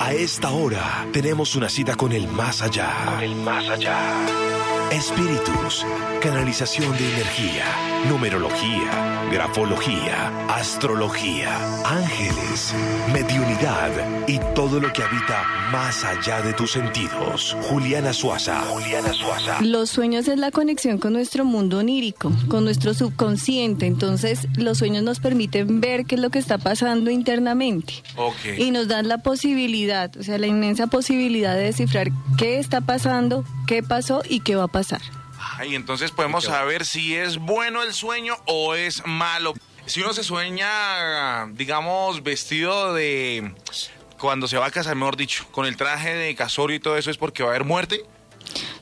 A esta hora tenemos una cita con el más allá. Con el más allá. Espíritus, canalización de energía, numerología, grafología, astrología, ángeles, mediunidad y todo lo que habita más allá de tus sentidos. Juliana Suaza. Juliana Suaza. Los sueños es la conexión con nuestro mundo onírico, con nuestro subconsciente. Entonces, los sueños nos permiten ver qué es lo que está pasando internamente. Ok. Y nos dan la posibilidad, o sea, la inmensa posibilidad de descifrar qué está pasando, qué pasó y qué va a pasar. Ay, entonces podemos saber si es bueno el sueño o es malo. Si uno se sueña, digamos, vestido de cuando se va a casar, mejor dicho, con el traje de casorio y todo eso, ¿es porque va a haber muerte?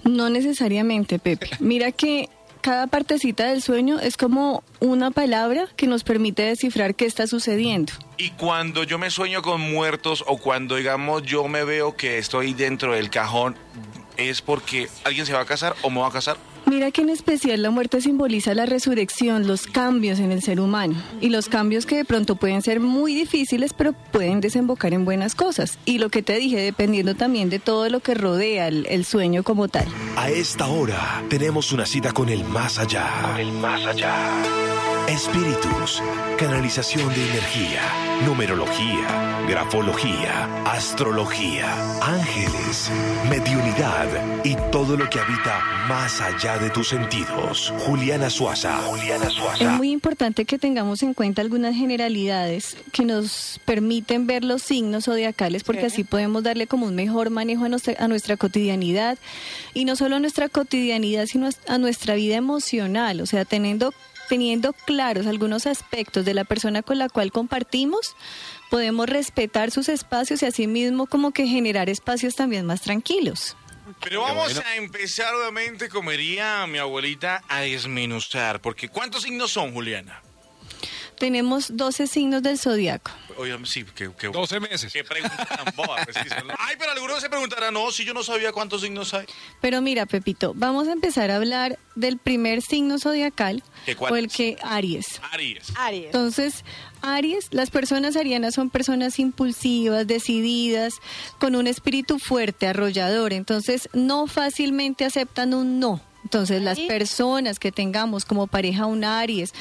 No necesariamente, Pepe. Mira que cada partecita del sueño es como una palabra que nos permite descifrar qué está sucediendo. Y cuando yo me sueño con muertos o cuando, digamos, yo me veo que estoy dentro del cajón, ¿es porque alguien se va a casar o me va a casar? Mira que en especial la muerte simboliza la resurrección, los cambios en el ser humano y los cambios que de pronto pueden ser muy difíciles pero pueden desembocar en buenas cosas. Y lo que te dije, dependiendo también de todo lo que rodea el, el sueño como tal. A esta hora tenemos una cita con el más allá. Con el más allá. Espíritus, canalización de energía, numerología, grafología, astrología, ángeles, mediunidad y todo lo que habita más allá de tus sentidos. Juliana Suaza. Juliana Es Suaza. muy importante que tengamos en cuenta algunas generalidades que nos permiten ver los signos zodiacales porque así podemos darle como un mejor manejo a nuestra, a nuestra cotidianidad y no solo a nuestra cotidianidad sino a nuestra vida emocional, o sea, teniendo teniendo claros algunos aspectos de la persona con la cual compartimos, podemos respetar sus espacios y asimismo como que generar espacios también más tranquilos. Pero vamos a empezar, obviamente, como diría mi abuelita, a desmenuzar. Porque ¿cuántos signos son, Juliana? Tenemos 12 signos del zodiaco. Oye, sí, que, que, 12 meses. qué pregunta tan boba. pues, sí, son- Ay, pero algunos se preguntarán, no, si yo no sabía cuántos signos hay. Pero mira, Pepito, vamos a empezar a hablar del primer signo zodiacal, ¿Que cuál o el es? que Aries. Aries. Aries. Entonces, Aries, las personas arianas son personas impulsivas, decididas, con un espíritu fuerte, arrollador. Entonces, no fácilmente aceptan un no. Entonces, las personas que tengamos como pareja un Aries,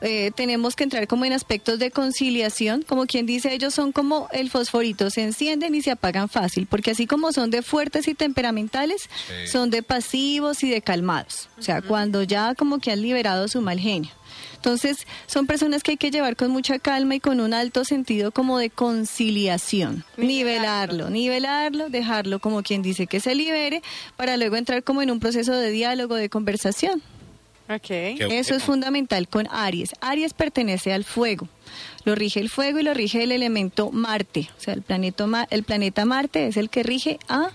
eh, tenemos que entrar como en aspectos de conciliación, como quien dice, ellos son como el fosforito, se encienden y se apagan fácil, porque así como son de fuertes y temperamentales, Sí. son de pasivos y de calmados. O sea, cuando ya como que han liberado su mal genio. Entonces, son personas que hay que llevar con mucha calma y con un alto sentido como de conciliación. Nivelarlo, nivelarlo, dejarlo como quien dice que se libere, para luego entrar como en un proceso de diálogo, de conversación. Ok. Qué Eso es fundamental con Aries. Aries pertenece al fuego. Lo rige el fuego y lo rige el elemento Marte. O sea, el planeta, el planeta Marte es el que rige a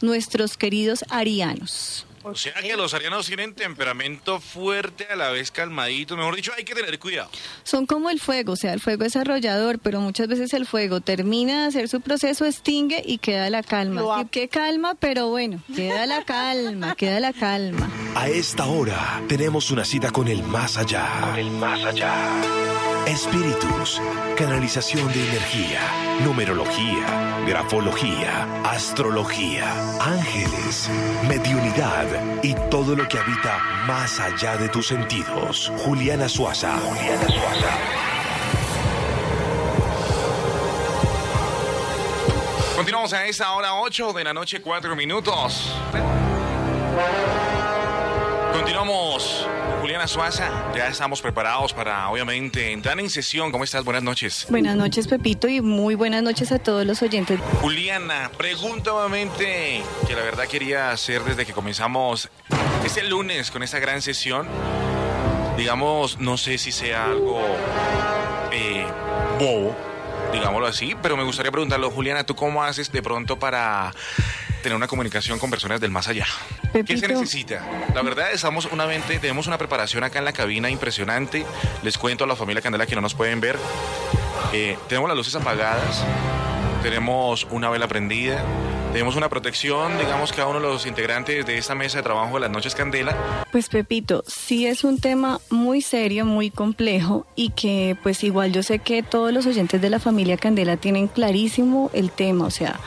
nuestros queridos arianos. O sea que los arianos tienen temperamento fuerte, a la vez calmadito. Mejor dicho, hay que tener cuidado. Son como el fuego, o sea, el fuego es arrollador, pero muchas veces el fuego termina de hacer su proceso, extingue y queda la calma. Qué calma, pero bueno, queda la calma, queda la calma. A esta hora tenemos una cita con el más allá. Con el más allá. Espíritus, canalización de energía, numerología, grafología, astrología, ángeles, mediunidad y todo lo que habita más allá de tus sentidos. Juliana Suaza. Juliana Suaza. Continuamos a esta hora 8 de la noche, 4 minutos. Continuamos. Juliana Suaza, ya estamos preparados para, obviamente, entrar en sesión. ¿Cómo estás? Buenas noches. Buenas noches, Pepito, y muy buenas noches a todos los oyentes. Juliana, pregunta obviamente que la verdad quería hacer desde que comenzamos este lunes con esta gran sesión. Digamos, no sé si sea algo eh, bobo, digámoslo así, pero me gustaría preguntarlo, Juliana, ¿tú cómo haces de pronto para tener una comunicación con personas del más allá? ¿Qué se necesita? La verdad, estamos una mente, tenemos una preparación acá en la cabina impresionante. Les cuento a la familia Candela que no nos pueden ver. Eh, tenemos las luces apagadas. tenemos una vela prendida, tenemos una protección, digamos, cada uno de los integrantes de esta mesa de trabajo de las Noches Candela. Pues Pepito, sí es un tema muy serio, muy complejo y que pues igual yo sé que todos los oyentes de la familia Candela tienen clarísimo el tema, o sea,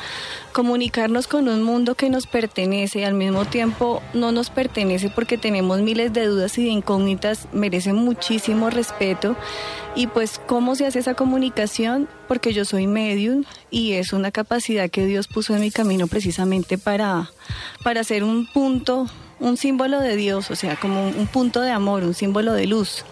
comunicarnos con un mundo que nos pertenece y al mismo tiempo no nos pertenece porque tenemos miles de dudas y de incógnitas, merece muchísimo respeto. Y pues, ¿cómo se hace esa comunicación? Porque yo soy medium y es una capacidad que Dios puso en mi camino precisamente para, para hacer un punto un símbolo de Dios, o sea, como un, punto de amor, un símbolo de luz.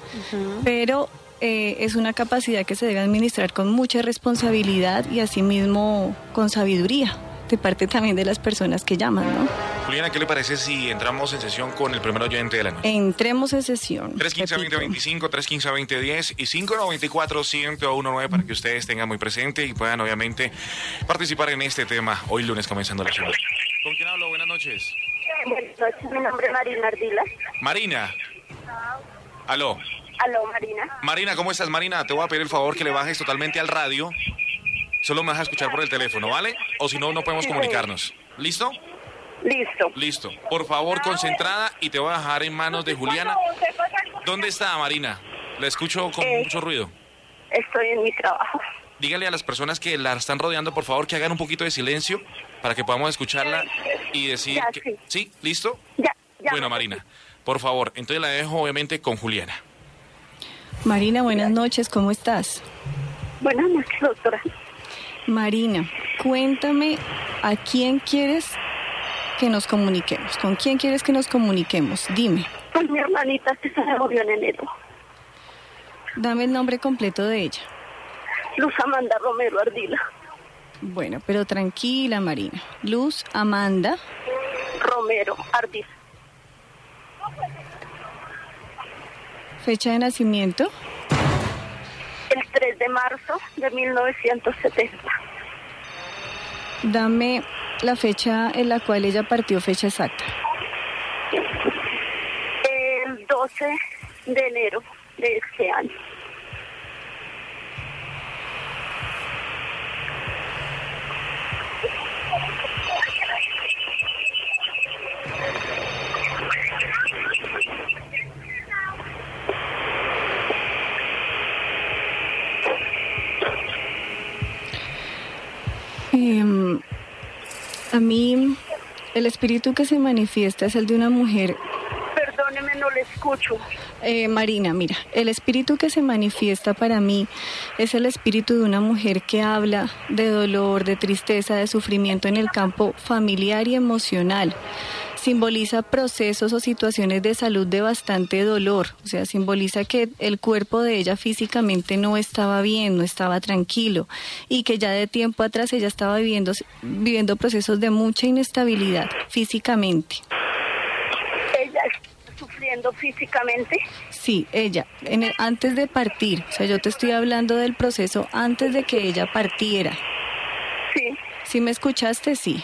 Pero eh, es una capacidad que se debe administrar con mucha responsabilidad y asimismo con sabiduría de parte también de las personas que llaman, ¿no? Juliana, ¿qué le parece si entramos en sesión con el primer oyente de la noche? Entremos en sesión. 315-2025, 315-2010 y 594-1019 para que ustedes tengan muy presente y puedan obviamente participar en este tema hoy lunes comenzando la semana. ¿Con quién hablo? Buenas noches. Buenas noches, mi nombre es Marina Ardila. Marina. Aló. Aló, Marina. Marina, ¿cómo estás, Marina? Te voy a pedir el favor que le bajes totalmente al radio Solo me vas a escuchar por el teléfono, ¿vale? O si no, no podemos comunicarnos. ¿Listo? Listo. Listo. Por favor, concentrada y te voy a dejar en manos de Juliana. ¿Dónde está Marina? La escucho con Eh, mucho ruido. Estoy en mi trabajo. Dígale a las personas que la están rodeando, por favor, que hagan un poquito de silencio para que podamos escucharla y decir Ya, que... sí. ¿Sí? ¿Listo? Ya, ya. Bueno, Marina, por favor, entonces la dejo obviamente con Juliana. Marina, buenas noches, ¿cómo estás? Buenas noches, doctora. Marina, cuéntame a quién quieres que nos comuniquemos. ¿Con quién quieres que nos comuniquemos? Dime. Pues mi hermanita que se murió en enero. Dame el nombre completo de ella. Luz Amanda Romero Ardila. Bueno, pero tranquila, Marina. Luz Amanda. Romero Ardila. Fecha de nacimiento. El 3 de marzo de 1970. Dame la fecha en la cual ella partió, fecha exacta. El 12 de enero de este año. A mí, el espíritu que se manifiesta es el de una mujer Perdóneme, no le escucho. Eh, Marina, mira, el espíritu que se manifiesta para mí es el espíritu de una mujer que habla de dolor, de tristeza, de sufrimiento en el campo familiar y emocional. Simboliza procesos o situaciones de salud de bastante dolor, o sea, simboliza que el cuerpo de ella físicamente no estaba bien, no estaba tranquilo y que ya de tiempo atrás ella estaba viviendo, viviendo procesos de mucha inestabilidad físicamente. Ella está sufriendo físicamente. Sí, ella, en el- antes de partir, o sea, yo te estoy hablando del proceso antes de que ella partiera. Sí, ¿Sí me escuchaste? Sí.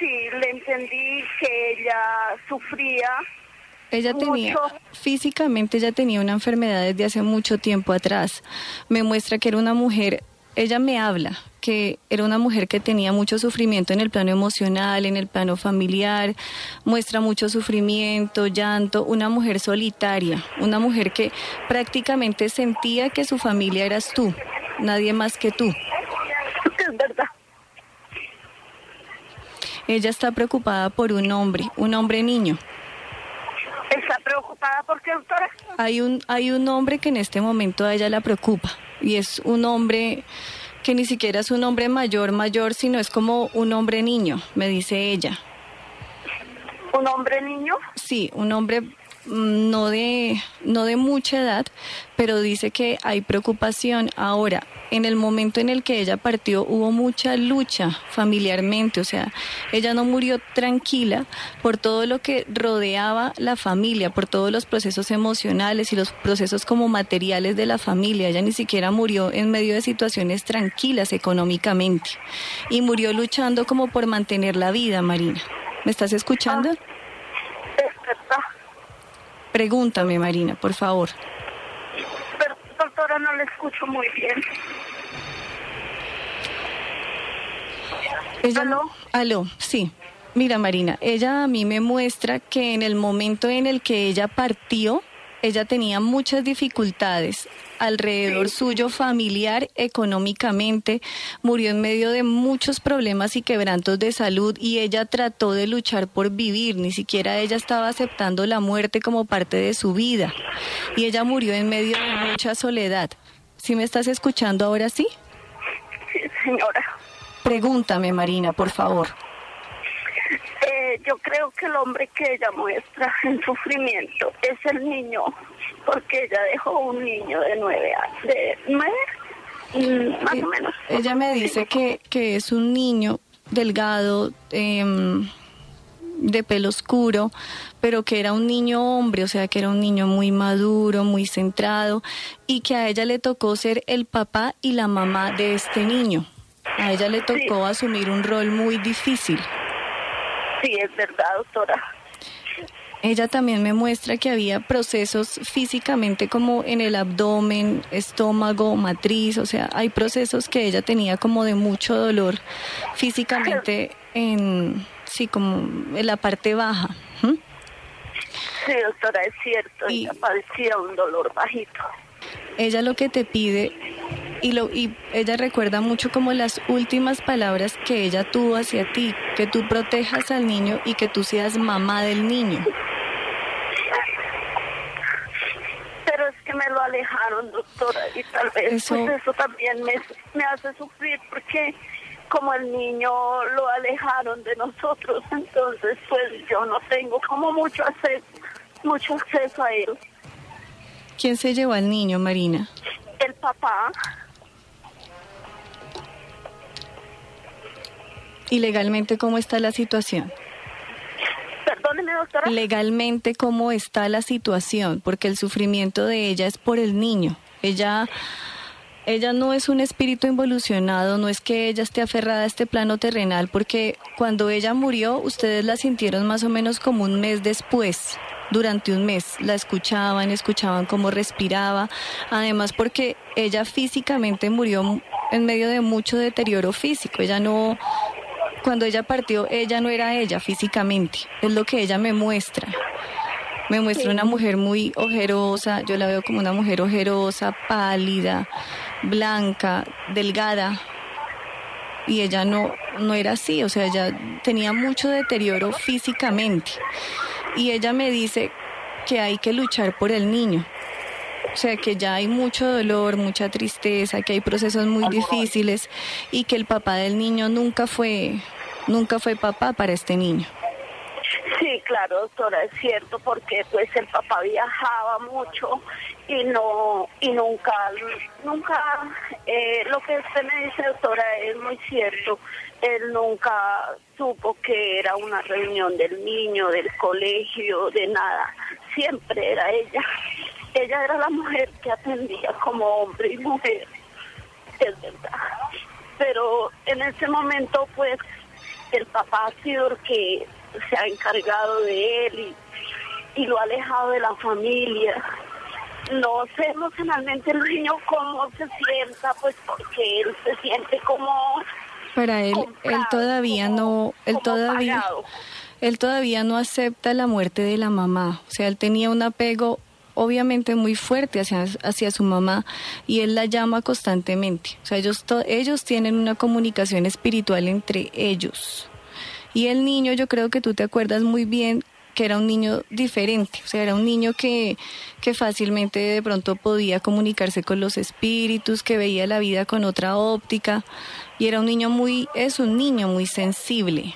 Sí, le entendí que ella sufría. Ella tenía, Mucho. físicamente ella tenía una enfermedad desde hace mucho tiempo atrás. Me muestra que era una mujer, ella me habla que era una mujer que tenía mucho sufrimiento en el plano emocional, en el plano familiar, muestra mucho sufrimiento, llanto, una mujer solitaria, una mujer que prácticamente sentía que su familia eras tú, nadie más que tú. Es verdad. Ella está preocupada por un hombre, un hombre niño. ¿Está preocupada por qué, doctora? Hay un, hay un hombre que en este momento a ella la preocupa y es un hombre que ni siquiera es un hombre mayor, mayor, sino es como un hombre niño, me dice ella. ¿Un hombre niño? Sí, un hombre no de, no de mucha edad, pero dice que hay preocupación. Ahora, en el momento en el que ella partió hubo mucha lucha familiarmente, o sea, ella no murió tranquila por todo lo que rodeaba la familia, por todos los procesos emocionales y los procesos como materiales de la familia. Ella ni siquiera murió en medio de situaciones tranquilas económicamente y murió luchando como por mantener la vida, Marina. ¿Me estás escuchando? Es verdad. Pregúntame, Marina, por favor. Pero, doctora, no la escucho muy bien. Ella, ¿Aló? Aló, sí. Mira, Marina, ella a mí me muestra que en el momento en el que ella partió, ella tenía muchas dificultades alrededor suyo familiar, económicamente, murió en medio de muchos problemas y quebrantos de salud y ella trató de luchar por vivir, ni siquiera ella estaba aceptando la muerte como parte de su vida y ella murió en medio de mucha soledad. ¿Sí me estás escuchando ahora sí? Sí, señora. Pregúntame, Marina, por favor. Eh, yo creo que el hombre que ella muestra en sufrimiento es el niño, porque ella dejó un niño de nueve años, de nueve, Mm, más o menos. Ella me dice que, que es un niño delgado, em, de pelo oscuro, pero que era un niño hombre, o sea, que era un niño muy maduro, muy centrado, y que a ella le tocó ser el papá y la mamá de este niño. A ella le tocó asumir un rol muy difícil. Sí, es verdad, doctora. Ella también me muestra que había procesos físicamente como en el abdomen, estómago, matriz, o sea, hay procesos que ella tenía como de mucho dolor físicamente en, sí, como en la parte baja. Sí, doctora, es cierto. Y- Ella padecía un dolor bajito. Ella lo que te pide y lo y ella recuerda mucho como las últimas palabras que ella tuvo hacia ti, que tú protejas al niño y que tú seas mamá del niño. Pero es que me lo alejaron, doctora, y tal vez Eso- pues eso también me, me hace sufrir porque como el niño lo alejaron de nosotros, entonces pues yo no tengo como mucho acceso, mucho acceso a él. ¿Quién se llevó al niño, Marina? El papá, ¿Y legalmente cómo está la situación? perdóneme doctora, legalmente cómo está la situación, porque el sufrimiento de ella es por el niño. Ella ella no es un espíritu involucionado, no es que ella esté aferrada a este plano terrenal, porque cuando ella murió, ustedes la sintieron más o menos como un mes después, durante un mes. La escuchaban, escuchaban cómo respiraba, además porque ella físicamente murió en medio de mucho deterioro físico. Ella no, cuando ella partió, ella no era ella físicamente, es lo que ella me muestra. Me muestra una mujer muy ojerosa, yo la veo como una mujer ojerosa, pálida, blanca, delgada. Y ella no, no era así, o sea, ella tenía mucho deterioro físicamente. Y ella me dice que hay que luchar por el niño. O sea, que ya hay mucho dolor, mucha tristeza, que hay procesos muy difíciles y que el papá del niño nunca fue, nunca fue papá para este niño. Sí, claro, doctora, es cierto, porque pues el papá viajaba mucho y no y nunca nunca eh, lo que usted me dice, doctora, es muy cierto. Él nunca supo que era una reunión del niño, del colegio, de nada. Siempre era ella. Ella era la mujer que atendía como hombre y mujer. Es verdad. Pero en ese momento, pues, el papá ha sido el que se ha encargado de él y, y lo ha alejado de la familia. No sé emocionalmente el niño cómo se sienta, pues porque él se siente como Para él, él todavía como- no, él todavía, pagado. él todavía no acepta la muerte de la mamá. O sea, él tenía un apego obviamente muy fuerte hacia, hacia su mamá y él la llama constantemente. O sea, ellos, to- ellos tienen una comunicación espiritual entre ellos. Y el niño, yo creo que tú te acuerdas muy bien que era un niño diferente, o sea, era un niño que, que fácilmente de pronto podía comunicarse con los espíritus, que veía la vida con otra óptica, y era un niño muy, es un niño muy sensible,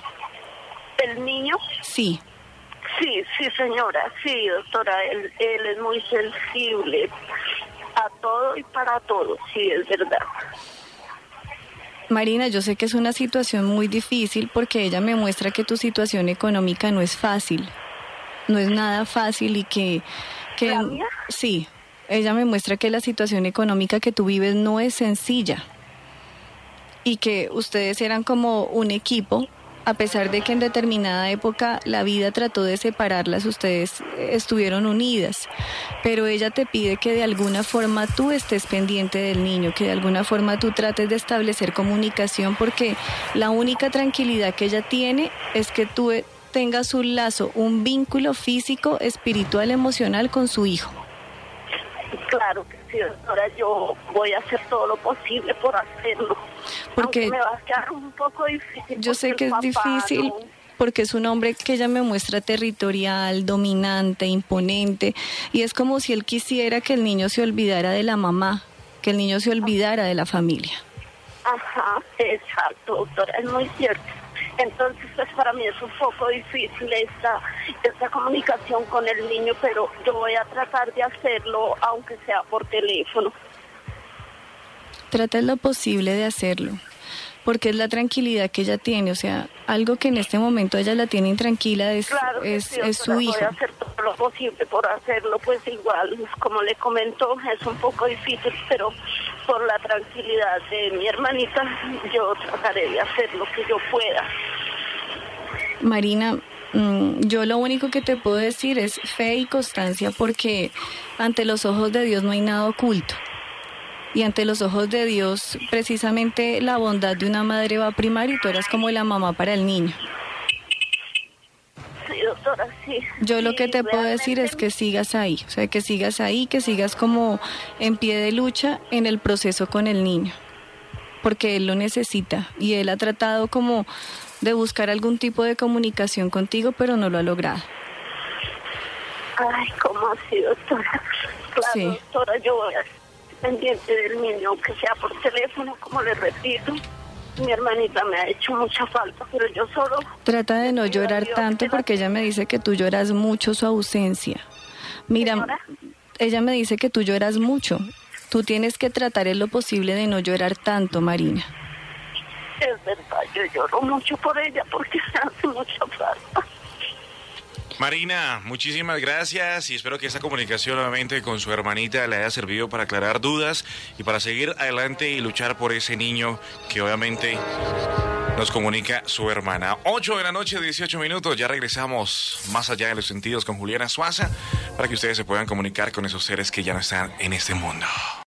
El niño, sí, sí, sí señora, sí doctora, él, él es muy sensible a todo y para todo, sí, es verdad. Marina, yo sé que es una situación muy difícil porque ella me muestra que tu situación económica no es fácil, no es nada fácil y que... que ¿La mía? Sí, ella me muestra que la situación económica que tú vives no es sencilla y que ustedes eran como un equipo a pesar de que en determinada época la vida trató de separarlas, ustedes estuvieron unidas, pero ella te pide que de alguna forma tú estés pendiente del niño, que de alguna forma tú trates de establecer comunicación, porque la única tranquilidad que ella tiene es que tú tengas un lazo, un vínculo físico, espiritual, emocional con su hijo. Claro que sí, doctora, yo voy a hacer todo lo posible por hacerlo. Porque me va a quedar un poco difícil. Yo sé que es difícil. porque es un hombre que ella me muestra territorial, dominante, imponente, y es como si él quisiera que el niño se olvidara de la mamá, que el niño se olvidara de la familia. Ajá, exacto, doctora, es muy cierto. Entonces, pues para mí es un poco difícil esta, esta comunicación con el niño, pero yo voy a tratar de hacerlo, aunque sea por teléfono. Trata lo posible de hacerlo, porque es la tranquilidad que ella tiene, o sea, algo que en este momento ella la tiene intranquila es, es, es su hijo. Voy a hacer todo lo posible por hacerlo, pues igual, como le comento, es un poco difícil, pero por la tranquilidad de mi hermanita, yo trataré de hacer lo que yo pueda. Marina, mm, yo lo único que te puedo decir es fe y constancia porque ante los ojos de Dios no hay nada oculto. Y ante los ojos de Dios, precisamente la bondad de una madre va a primar y tú eras como la mamá para el niño. Sí, doctora, sí. Yo lo que te puedo decir es que sigas ahí, o sea, que sigas ahí, que sigas como en pie de lucha en el proceso con el niño, porque él lo necesita y él ha tratado como de buscar algún tipo de comunicación contigo, pero no lo ha logrado. Ay, ¿cómo así, doctora? Claro, doctora, yo voy a pendiente del niño, aunque sea por teléfono, como le repito mi hermanita me ha hecho mucha falta, pero yo solo... Trata de no llorar tanto porque ella me dice que tú lloras mucho su ausencia. Mira, ella me dice que tú lloras mucho. Tú tienes que tratar en lo posible de no llorar tanto, Marina. Es verdad, yo lloro mucho por ella porque me hace mucha falta. Marina, muchísimas gracias y espero que esta comunicación nuevamente con su hermanita le haya servido para aclarar dudas y para seguir adelante y luchar por ese niño que obviamente nos comunica su hermana. 8 de la noche, 18 minutos, ya regresamos más allá de los sentidos con Juliana Suaza para que ustedes se puedan comunicar con esos seres que ya no están en este mundo.